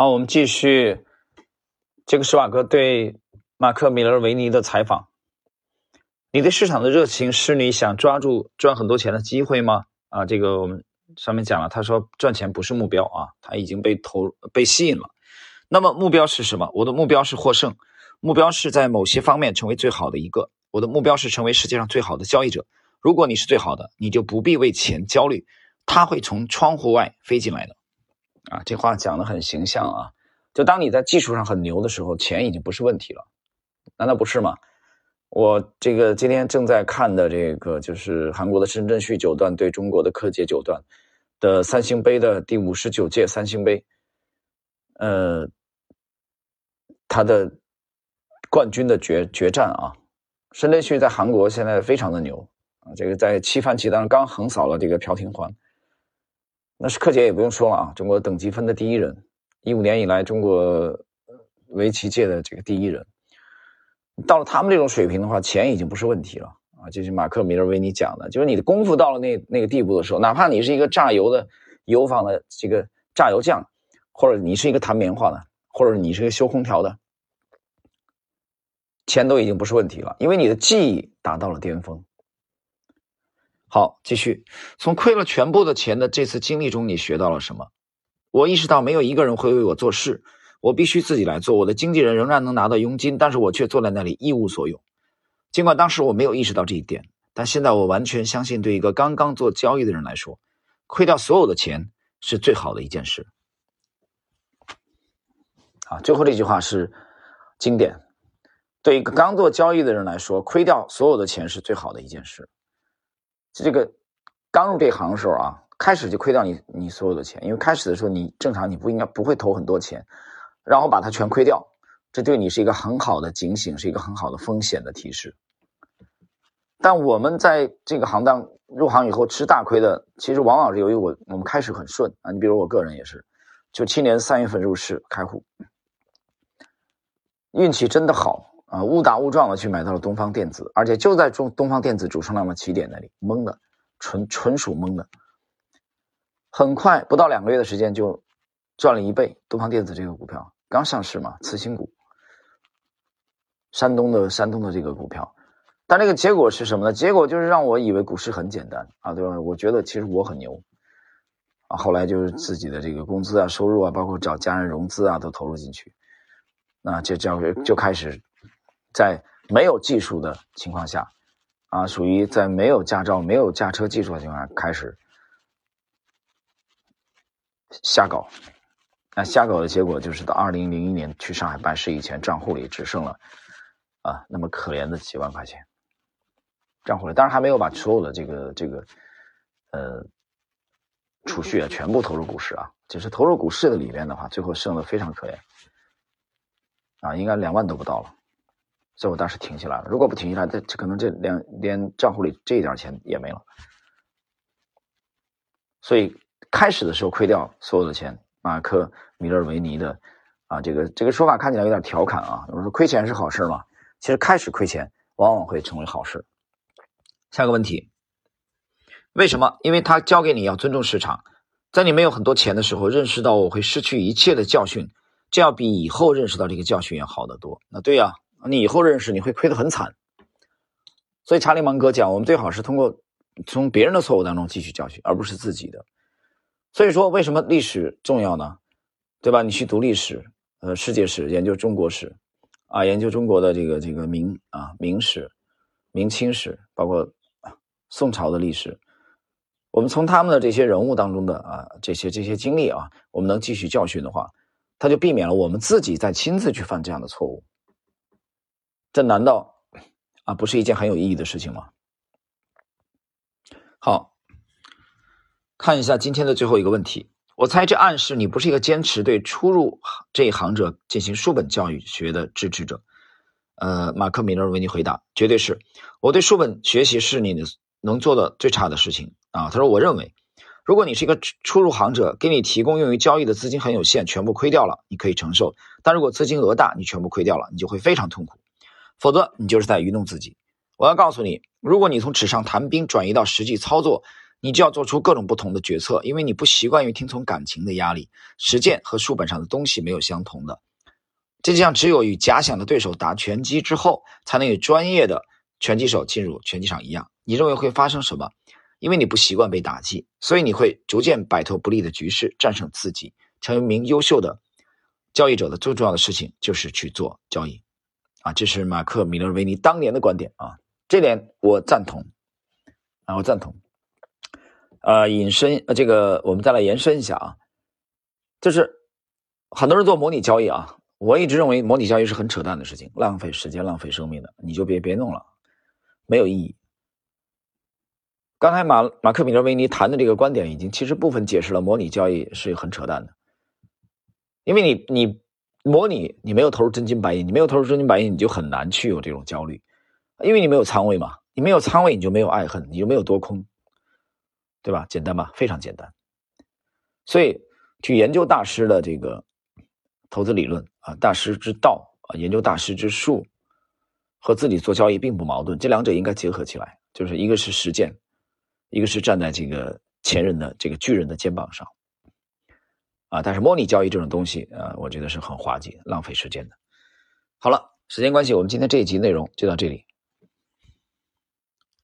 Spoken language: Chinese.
好，我们继续这个施瓦格对马克·米勒维尼的采访。你对市场的热情是你想抓住赚很多钱的机会吗？啊，这个我们上面讲了，他说赚钱不是目标啊，他已经被投被吸引了。那么目标是什么？我的目标是获胜，目标是在某些方面成为最好的一个。我的目标是成为世界上最好的交易者。如果你是最好的，你就不必为钱焦虑，他会从窗户外飞进来的。啊，这话讲的很形象啊！就当你在技术上很牛的时候，钱已经不是问题了，难道不是吗？我这个今天正在看的这个就是韩国的深圳旭九段对中国的柯洁九段的三星杯的第五十九届三星杯，呃，他的冠军的决决战啊，申真旭在韩国现在非常的牛啊，这个在七番棋当中刚横扫了这个朴廷桓。那是柯洁也不用说了啊，中国等级分的第一人，一五年以来中国围棋界的这个第一人。到了他们这种水平的话，钱已经不是问题了啊！就是马克·米勒维尼讲的，就是你的功夫到了那那个地步的时候，哪怕你是一个榨油的油坊的这个榨油匠，或者你是一个弹棉花的，或者你是一个修空调的，钱都已经不是问题了，因为你的技艺达到了巅峰。好，继续。从亏了全部的钱的这次经历中，你学到了什么？我意识到没有一个人会为我做事，我必须自己来做。我的经纪人仍然能拿到佣金，但是我却坐在那里一无所有。尽管当时我没有意识到这一点，但现在我完全相信，对一个刚刚做交易的人来说，亏掉所有的钱是最好的一件事。啊，最后这句话是经典。对一个刚做交易的人来说，亏掉所有的钱是最好的一件事。这个刚入这行的时候啊，开始就亏掉你你所有的钱，因为开始的时候你正常你不应该不会投很多钱，然后把它全亏掉，这对你是一个很好的警醒，是一个很好的风险的提示。但我们在这个行当入行以后吃大亏的，其实往往是由于我我们开始很顺啊，你比如我个人也是，九七年三月份入市开户，运气真的好。啊，误打误撞的去买到了东方电子，而且就在中东方电子主升浪的起点那里，懵的，纯纯属懵的。很快不到两个月的时间就赚了一倍。东方电子这个股票刚上市嘛，次新股，山东的山东的这个股票，但这个结果是什么呢？结果就是让我以为股市很简单啊，对吧？我觉得其实我很牛啊，后来就是自己的这个工资啊、收入啊，包括找家人融资啊，都投入进去，那这这样就开始。在没有技术的情况下，啊，属于在没有驾照、没有驾车技术的情况下开始瞎搞，那瞎搞的结果就是到二零零一年去上海办事以前，账户里只剩了啊那么可怜的几万块钱，账户里当然还没有把所有的这个这个呃储蓄啊全部投入股市啊，只是投入股市的里面的话，最后剩的非常可怜，啊，应该两万都不到了。所以我当时停下来了。如果不停下来，这可能这连连账户里这一点钱也没了。所以开始的时候亏掉所有的钱，马克·米勒维尼的啊，这个这个说法看起来有点调侃啊。我说亏钱是好事吗？其实开始亏钱往往会成为好事。下个问题，为什么？因为他教给你要尊重市场，在你没有很多钱的时候，认识到我会失去一切的教训，这要比以后认识到这个教训要好得多。那对呀。你以后认识你会亏得很惨，所以查理芒格讲，我们最好是通过从别人的错误当中汲取教训，而不是自己的。所以说，为什么历史重要呢？对吧？你去读历史，呃，世界史，研究中国史，啊，研究中国的这个这个明啊明史、明清史，包括宋朝的历史，我们从他们的这些人物当中的啊这些这些经历啊，我们能汲取教训的话，他就避免了我们自己再亲自去犯这样的错误。这难道啊不是一件很有意义的事情吗？好，看一下今天的最后一个问题。我猜这暗示你不是一个坚持对初入这一行者进行书本教育学的支持者。呃，马克·米勒为你回答，绝对是我对书本学习是你能做的最差的事情啊。他说，我认为，如果你是一个初入行者，给你提供用于交易的资金很有限，全部亏掉了，你可以承受；但如果资金额大，你全部亏掉了，你就会非常痛苦。否则，你就是在愚弄自己。我要告诉你，如果你从纸上谈兵转移到实际操作，你就要做出各种不同的决策，因为你不习惯于听从感情的压力，实践和书本上的东西没有相同的。这就像只有与假想的对手打拳击之后，才能与专业的拳击手进入拳击场一样。你认为会发生什么？因为你不习惯被打击，所以你会逐渐摆脱不利的局势，战胜自己，成为一名优秀的交易者的最重要的事情就是去做交易。啊，这是马克·米勒维尼当年的观点啊，这点我赞同啊，我赞同。呃，引申呃，这个我们再来延伸一下啊，就是很多人做模拟交易啊。我一直认为模拟交易是很扯淡的事情，浪费时间、浪费生命的，你就别别弄了，没有意义。刚才马马克·米勒维尼谈的这个观点，已经其实部分解释了模拟交易是很扯淡的，因为你你模拟你没有投入真金白银，你没有投入真金白银，你就很难去有这种焦虑，因为你没有仓位嘛，你没有仓位，你就没有爱恨，你就没有多空，对吧？简单吧，非常简单。所以去研究大师的这个投资理论。啊，大师之道啊，研究大师之术，和自己做交易并不矛盾，这两者应该结合起来，就是一个是实践，一个是站在这个前人的这个巨人的肩膀上，啊，但是模拟交易这种东西啊，我觉得是很滑稽、浪费时间的。好了，时间关系，我们今天这一集内容就到这里。